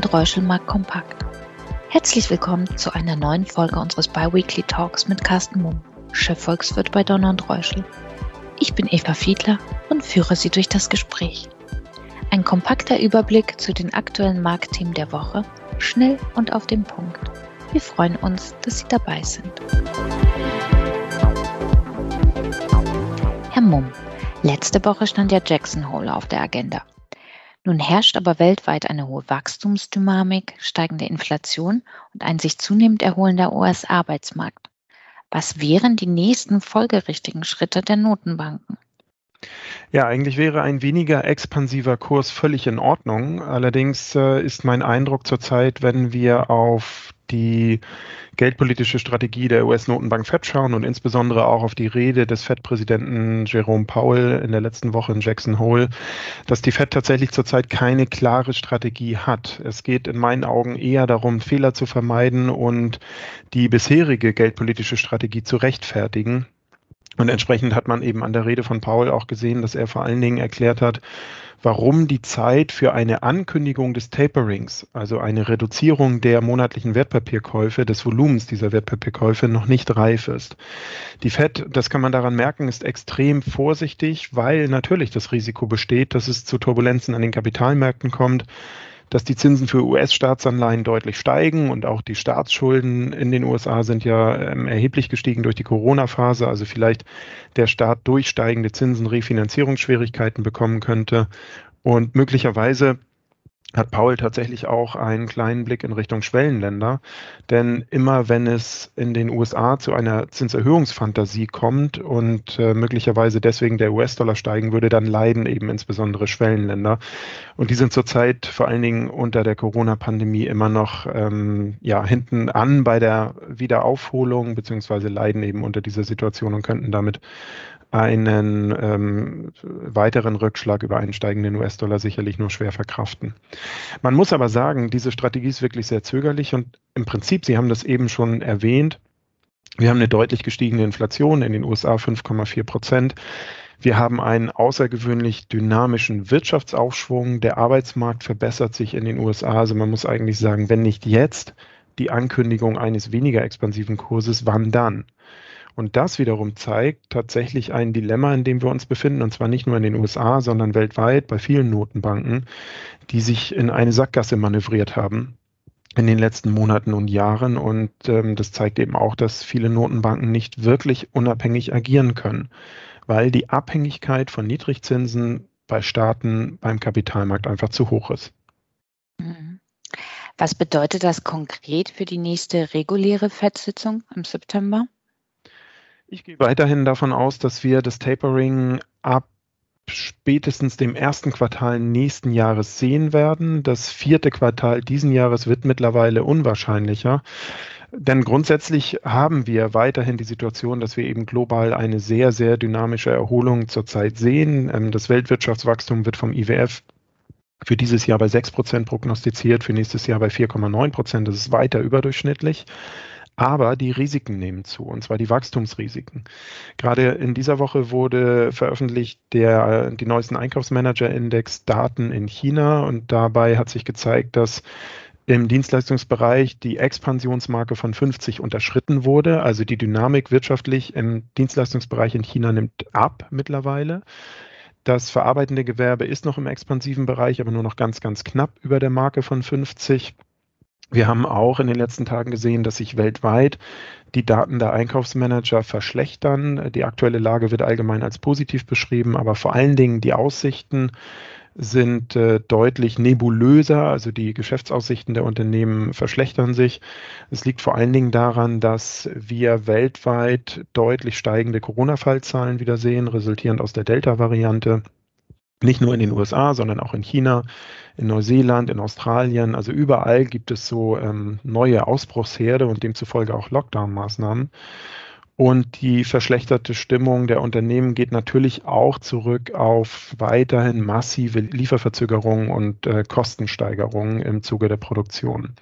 und Reuschelmark Kompakt. Herzlich willkommen zu einer neuen Folge unseres Biweekly Talks mit Carsten Mumm, Chefvolkswirt bei Donner und Reuschel. Ich bin Eva Fiedler und führe Sie durch das Gespräch. Ein kompakter Überblick zu den aktuellen Marktthemen der Woche, schnell und auf den Punkt. Wir freuen uns, dass Sie dabei sind. Herr Mumm, letzte Woche stand ja Jackson Hole auf der Agenda. Nun herrscht aber weltweit eine hohe Wachstumsdynamik, steigende Inflation und ein sich zunehmend erholender US-Arbeitsmarkt. Was wären die nächsten folgerichtigen Schritte der Notenbanken? Ja, eigentlich wäre ein weniger expansiver Kurs völlig in Ordnung. Allerdings äh, ist mein Eindruck zurzeit, wenn wir auf die geldpolitische Strategie der US-Notenbank Fed schauen und insbesondere auch auf die Rede des Fed-Präsidenten Jerome Powell in der letzten Woche in Jackson Hole, dass die Fed tatsächlich zurzeit keine klare Strategie hat. Es geht in meinen Augen eher darum, Fehler zu vermeiden und die bisherige geldpolitische Strategie zu rechtfertigen. Und entsprechend hat man eben an der Rede von Paul auch gesehen, dass er vor allen Dingen erklärt hat, warum die Zeit für eine Ankündigung des Taperings, also eine Reduzierung der monatlichen Wertpapierkäufe, des Volumens dieser Wertpapierkäufe noch nicht reif ist. Die Fed, das kann man daran merken, ist extrem vorsichtig, weil natürlich das Risiko besteht, dass es zu Turbulenzen an den Kapitalmärkten kommt dass die Zinsen für US-Staatsanleihen deutlich steigen und auch die Staatsschulden in den USA sind ja ähm, erheblich gestiegen durch die Corona-Phase, also vielleicht der Staat durch steigende Zinsen Refinanzierungsschwierigkeiten bekommen könnte. Und möglicherweise hat Paul tatsächlich auch einen kleinen Blick in Richtung Schwellenländer. Denn immer wenn es in den USA zu einer Zinserhöhungsfantasie kommt und äh, möglicherweise deswegen der US-Dollar steigen würde, dann leiden eben insbesondere Schwellenländer. Und die sind zurzeit vor allen Dingen unter der Corona-Pandemie immer noch ähm, ja, hinten an bei der Wiederaufholung, beziehungsweise leiden eben unter dieser Situation und könnten damit einen ähm, weiteren Rückschlag über einen steigenden US-Dollar sicherlich nur schwer verkraften. Man muss aber sagen, diese Strategie ist wirklich sehr zögerlich und im Prinzip, Sie haben das eben schon erwähnt, wir haben eine deutlich gestiegene Inflation in den USA 5,4 Prozent. Wir haben einen außergewöhnlich dynamischen Wirtschaftsaufschwung. Der Arbeitsmarkt verbessert sich in den USA. Also man muss eigentlich sagen, wenn nicht jetzt die Ankündigung eines weniger expansiven Kurses, wann dann? Und das wiederum zeigt tatsächlich ein Dilemma, in dem wir uns befinden, und zwar nicht nur in den USA, sondern weltweit bei vielen Notenbanken, die sich in eine Sackgasse manövriert haben in den letzten Monaten und Jahren. Und ähm, das zeigt eben auch, dass viele Notenbanken nicht wirklich unabhängig agieren können, weil die Abhängigkeit von Niedrigzinsen bei Staaten beim Kapitalmarkt einfach zu hoch ist. Mhm. Was bedeutet das konkret für die nächste reguläre FED-Sitzung im September? Ich gehe weiterhin davon aus, dass wir das Tapering ab spätestens dem ersten Quartal nächsten Jahres sehen werden. Das vierte Quartal diesen Jahres wird mittlerweile unwahrscheinlicher. Denn grundsätzlich haben wir weiterhin die Situation, dass wir eben global eine sehr, sehr dynamische Erholung zurzeit sehen. Ähm, das Weltwirtschaftswachstum wird vom IWF für dieses Jahr bei 6 Prozent prognostiziert, für nächstes Jahr bei 4,9 Prozent. Das ist weiter überdurchschnittlich. Aber die Risiken nehmen zu, und zwar die Wachstumsrisiken. Gerade in dieser Woche wurde veröffentlicht der, die neuesten Einkaufsmanager-Index-Daten in China und dabei hat sich gezeigt, dass im Dienstleistungsbereich die Expansionsmarke von 50 unterschritten wurde. Also die Dynamik wirtschaftlich im Dienstleistungsbereich in China nimmt ab mittlerweile. Das verarbeitende Gewerbe ist noch im expansiven Bereich, aber nur noch ganz, ganz knapp über der Marke von 50. Wir haben auch in den letzten Tagen gesehen, dass sich weltweit die Daten der Einkaufsmanager verschlechtern. Die aktuelle Lage wird allgemein als positiv beschrieben, aber vor allen Dingen die Aussichten sind äh, deutlich nebulöser, also die Geschäftsaussichten der Unternehmen verschlechtern sich. Es liegt vor allen Dingen daran, dass wir weltweit deutlich steigende Corona-Fallzahlen wieder sehen, resultierend aus der Delta-Variante. Nicht nur in den USA, sondern auch in China, in Neuseeland, in Australien. Also überall gibt es so ähm, neue Ausbruchsherde und demzufolge auch Lockdown-Maßnahmen. Und die verschlechterte Stimmung der Unternehmen geht natürlich auch zurück auf weiterhin massive Lieferverzögerungen und äh, Kostensteigerungen im Zuge der Produktion.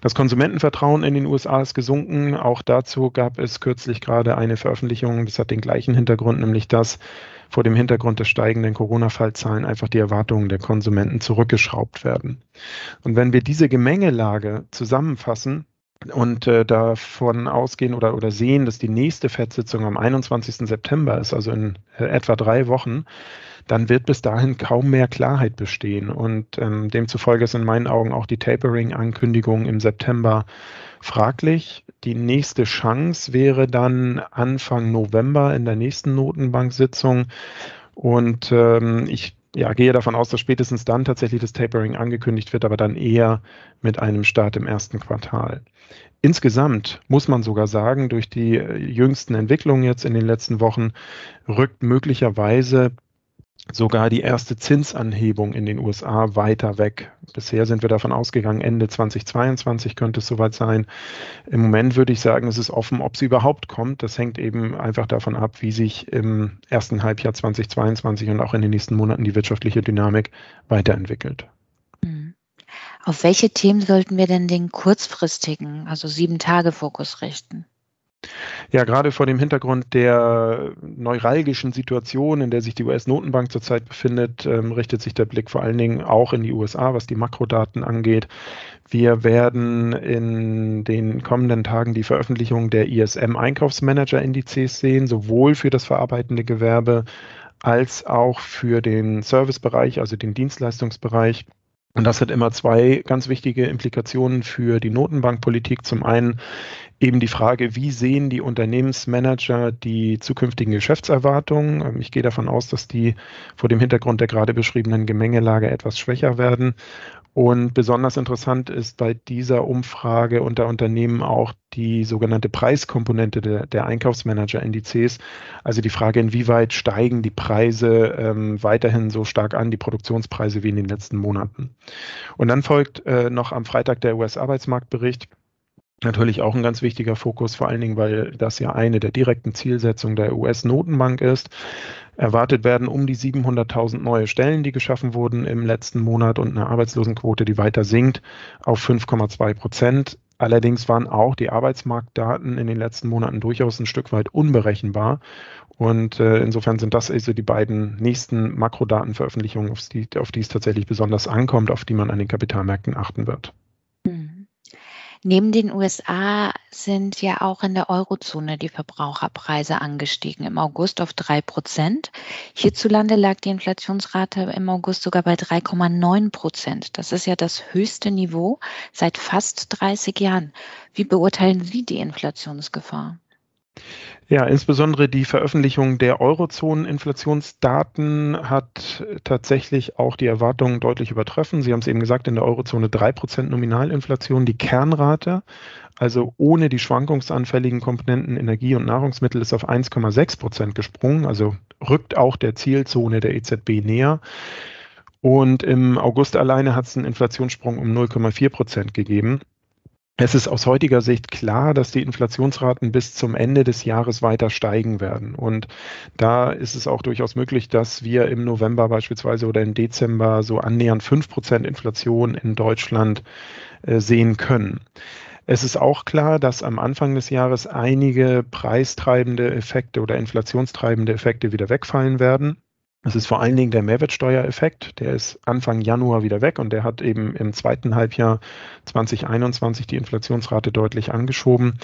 Das Konsumentenvertrauen in den USA ist gesunken. Auch dazu gab es kürzlich gerade eine Veröffentlichung. Das hat den gleichen Hintergrund, nämlich dass vor dem Hintergrund der steigenden Corona-Fallzahlen einfach die Erwartungen der Konsumenten zurückgeschraubt werden. Und wenn wir diese Gemengelage zusammenfassen, und äh, davon ausgehen oder, oder sehen, dass die nächste FED-Sitzung am 21. September ist, also in äh, etwa drei Wochen, dann wird bis dahin kaum mehr Klarheit bestehen. Und ähm, demzufolge ist in meinen Augen auch die Tapering-Ankündigung im September fraglich. Die nächste Chance wäre dann Anfang November in der nächsten Notenbank-Sitzung. Und ähm, ich ja, gehe davon aus, dass spätestens dann tatsächlich das Tapering angekündigt wird, aber dann eher mit einem Start im ersten Quartal. Insgesamt muss man sogar sagen, durch die äh, jüngsten Entwicklungen jetzt in den letzten Wochen rückt möglicherweise sogar die erste Zinsanhebung in den USA weiter weg. Bisher sind wir davon ausgegangen, Ende 2022 könnte es soweit sein. Im Moment würde ich sagen, es ist offen, ob sie überhaupt kommt. Das hängt eben einfach davon ab, wie sich im ersten Halbjahr 2022 und auch in den nächsten Monaten die wirtschaftliche Dynamik weiterentwickelt. Mhm. Auf welche Themen sollten wir denn den kurzfristigen, also sieben Tage Fokus richten? Ja, gerade vor dem Hintergrund der neuralgischen Situation, in der sich die US-Notenbank zurzeit befindet, ähm, richtet sich der Blick vor allen Dingen auch in die USA, was die Makrodaten angeht. Wir werden in den kommenden Tagen die Veröffentlichung der ISM-Einkaufsmanager-Indizes sehen, sowohl für das verarbeitende Gewerbe als auch für den Servicebereich, also den Dienstleistungsbereich. Und das hat immer zwei ganz wichtige Implikationen für die Notenbankpolitik. Zum einen eben die Frage, wie sehen die Unternehmensmanager die zukünftigen Geschäftserwartungen? Ähm, ich gehe davon aus, dass die vor dem Hintergrund der gerade beschriebenen Gemengelage etwas schwächer werden. Und besonders interessant ist bei dieser Umfrage unter Unternehmen auch die sogenannte Preiskomponente der, der Einkaufsmanager-Indizes. Also die Frage, inwieweit steigen die Preise ähm, weiterhin so stark an, die Produktionspreise wie in den letzten Monaten. Und dann folgt äh, noch am Freitag der US-Arbeitsmarktbericht Natürlich auch ein ganz wichtiger Fokus, vor allen Dingen, weil das ja eine der direkten Zielsetzungen der US-Notenbank ist. Erwartet werden um die 700.000 neue Stellen, die geschaffen wurden im letzten Monat und eine Arbeitslosenquote, die weiter sinkt auf 5,2 Prozent. Allerdings waren auch die Arbeitsmarktdaten in den letzten Monaten durchaus ein Stück weit unberechenbar. Und äh, insofern sind das also die beiden nächsten Makrodatenveröffentlichungen, auf die, auf die es tatsächlich besonders ankommt, auf die man an den Kapitalmärkten achten wird. Neben den USA sind ja auch in der Eurozone die Verbraucherpreise angestiegen, im August auf drei Prozent. Hierzulande lag die Inflationsrate im August sogar bei 3,9 Prozent. Das ist ja das höchste Niveau seit fast 30 Jahren. Wie beurteilen Sie die Inflationsgefahr? Ja, insbesondere die Veröffentlichung der Eurozonen-Inflationsdaten hat tatsächlich auch die Erwartungen deutlich übertroffen. Sie haben es eben gesagt, in der Eurozone 3% Nominalinflation, die Kernrate, also ohne die schwankungsanfälligen Komponenten Energie und Nahrungsmittel, ist auf 1,6 Prozent gesprungen, also rückt auch der Zielzone der EZB näher. Und im August alleine hat es einen Inflationssprung um 0,4 Prozent gegeben. Es ist aus heutiger Sicht klar, dass die Inflationsraten bis zum Ende des Jahres weiter steigen werden. Und da ist es auch durchaus möglich, dass wir im November beispielsweise oder im Dezember so annähernd fünf Prozent Inflation in Deutschland äh, sehen können. Es ist auch klar, dass am Anfang des Jahres einige preistreibende Effekte oder inflationstreibende Effekte wieder wegfallen werden. Es ist vor allen Dingen der Mehrwertsteuereffekt, der ist Anfang Januar wieder weg und der hat eben im zweiten Halbjahr 2021 die Inflationsrate deutlich angeschoben.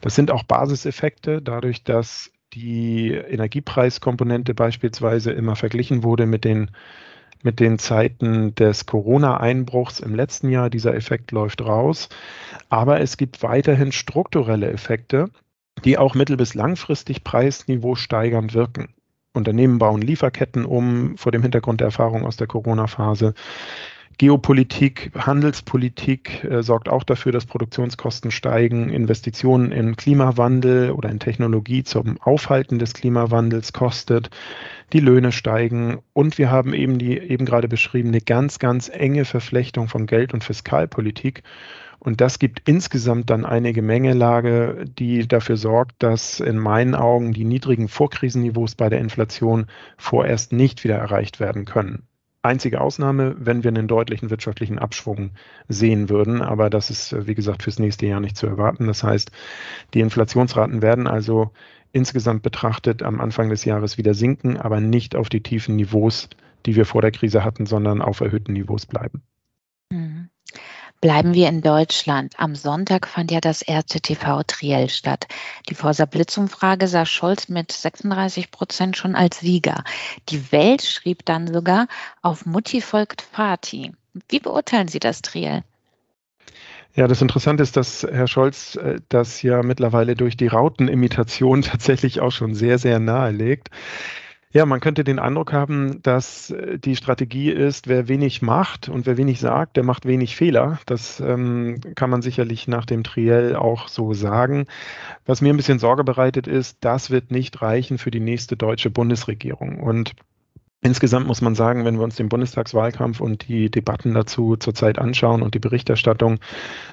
Das sind auch Basiseffekte, dadurch, dass die Energiepreiskomponente beispielsweise immer verglichen wurde mit den mit den Zeiten des Corona-Einbruchs im letzten Jahr. Dieser Effekt läuft raus. Aber es gibt weiterhin strukturelle Effekte, die auch mittel- bis langfristig Preisniveau steigern wirken. Unternehmen bauen Lieferketten um vor dem Hintergrund der Erfahrung aus der Corona-Phase. Geopolitik, Handelspolitik äh, sorgt auch dafür, dass Produktionskosten steigen. Investitionen in Klimawandel oder in Technologie zum Aufhalten des Klimawandels kostet. Die Löhne steigen und wir haben eben die eben gerade beschriebene ganz, ganz enge Verflechtung von Geld- und Fiskalpolitik. Und das gibt insgesamt dann eine Gemengelage, die dafür sorgt, dass in meinen Augen die niedrigen Vorkrisenniveaus bei der Inflation vorerst nicht wieder erreicht werden können. Einzige Ausnahme, wenn wir einen deutlichen wirtschaftlichen Abschwung sehen würden. Aber das ist, wie gesagt, fürs nächste Jahr nicht zu erwarten. Das heißt, die Inflationsraten werden also insgesamt betrachtet am Anfang des Jahres wieder sinken, aber nicht auf die tiefen Niveaus, die wir vor der Krise hatten, sondern auf erhöhten Niveaus bleiben. Mhm. Bleiben wir in Deutschland. Am Sonntag fand ja das erste TV-Triell statt. Die Forsa Blitzumfrage sah Scholz mit 36 Prozent schon als Sieger. Die Welt schrieb dann sogar, auf Mutti folgt Fati. Wie beurteilen Sie das Triell? Ja, das Interessante ist, dass Herr Scholz äh, das ja mittlerweile durch die Rautenimitation tatsächlich auch schon sehr, sehr nahe legt. Ja, man könnte den Eindruck haben, dass äh, die Strategie ist, wer wenig macht und wer wenig sagt, der macht wenig Fehler. Das ähm, kann man sicherlich nach dem Triell auch so sagen. Was mir ein bisschen Sorge bereitet ist, das wird nicht reichen für die nächste deutsche Bundesregierung. Und Insgesamt muss man sagen, wenn wir uns den Bundestagswahlkampf und die Debatten dazu zurzeit anschauen und die Berichterstattung,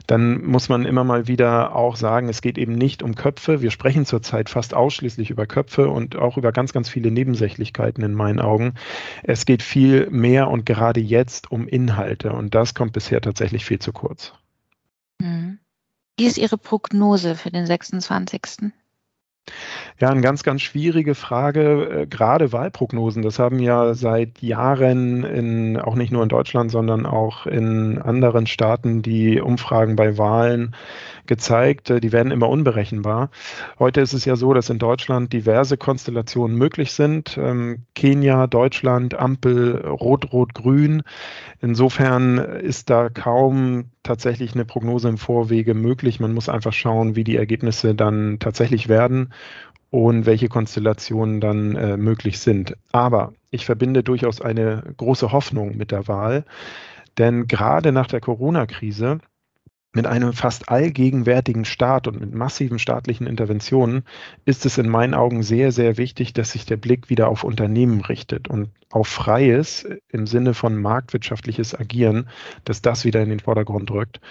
dann muss man immer mal wieder auch sagen, es geht eben nicht um Köpfe. Wir sprechen zurzeit fast ausschließlich über Köpfe und auch über ganz, ganz viele Nebensächlichkeiten in meinen Augen. Es geht viel mehr und gerade jetzt um Inhalte und das kommt bisher tatsächlich viel zu kurz. Hm. Wie ist Ihre Prognose für den 26.? Ja, eine ganz, ganz schwierige Frage. Äh, gerade Wahlprognosen, das haben ja seit Jahren in, auch nicht nur in Deutschland, sondern auch in anderen Staaten die Umfragen bei Wahlen gezeigt. Äh, die werden immer unberechenbar. Heute ist es ja so, dass in Deutschland diverse Konstellationen möglich sind. Ähm, Kenia, Deutschland, Ampel, Rot, Rot, Grün. Insofern ist da kaum tatsächlich eine Prognose im Vorwege möglich. Man muss einfach schauen, wie die Ergebnisse dann tatsächlich werden und welche Konstellationen dann äh, möglich sind. Aber ich verbinde durchaus eine große Hoffnung mit der Wahl, denn gerade nach der Corona-Krise mit einem fast allgegenwärtigen Staat und mit massiven staatlichen Interventionen ist es in meinen Augen sehr, sehr wichtig, dass sich der Blick wieder auf Unternehmen richtet und auf freies im Sinne von marktwirtschaftliches Agieren, dass das wieder in den Vordergrund rückt.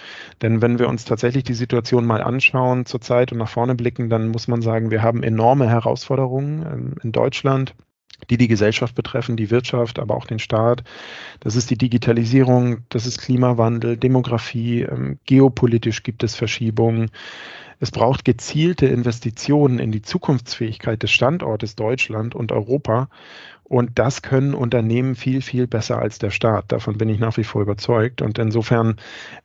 Denn wenn wir uns tatsächlich die Situation mal anschauen zurzeit und nach vorne blicken, dann muss man sagen, wir haben enorme Herausforderungen ähm, in Deutschland die die Gesellschaft betreffen, die Wirtschaft, aber auch den Staat. Das ist die Digitalisierung, das ist Klimawandel, Demografie, ähm, geopolitisch gibt es Verschiebungen. Es braucht gezielte Investitionen in die Zukunftsfähigkeit des Standortes Deutschland und Europa. Und das können Unternehmen viel, viel besser als der Staat. Davon bin ich nach wie vor überzeugt. Und insofern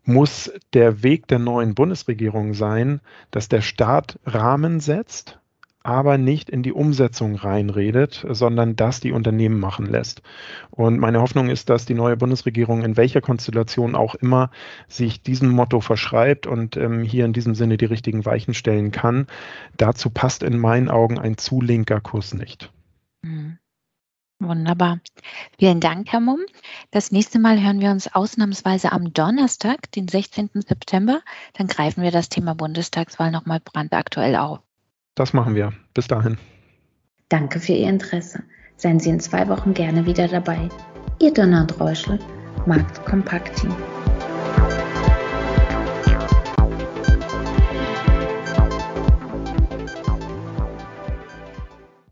muss der Weg der neuen Bundesregierung sein, dass der Staat Rahmen setzt, aber nicht in die Umsetzung reinredet, sondern das die Unternehmen machen lässt. Und meine Hoffnung ist, dass die neue Bundesregierung in welcher Konstellation auch immer sich diesem Motto verschreibt und ähm, hier in diesem Sinne die richtigen Weichen stellen kann. Dazu passt in meinen Augen ein zu linker Kurs nicht. Mhm. Wunderbar. Vielen Dank, Herr Mumm. Das nächste Mal hören wir uns ausnahmsweise am Donnerstag, den 16. September. Dann greifen wir das Thema Bundestagswahl nochmal brandaktuell auf. Das machen wir. Bis dahin. Danke für Ihr Interesse. Seien Sie in zwei Wochen gerne wieder dabei. Ihr Donner und Reuschel, Markt Kompakt Team.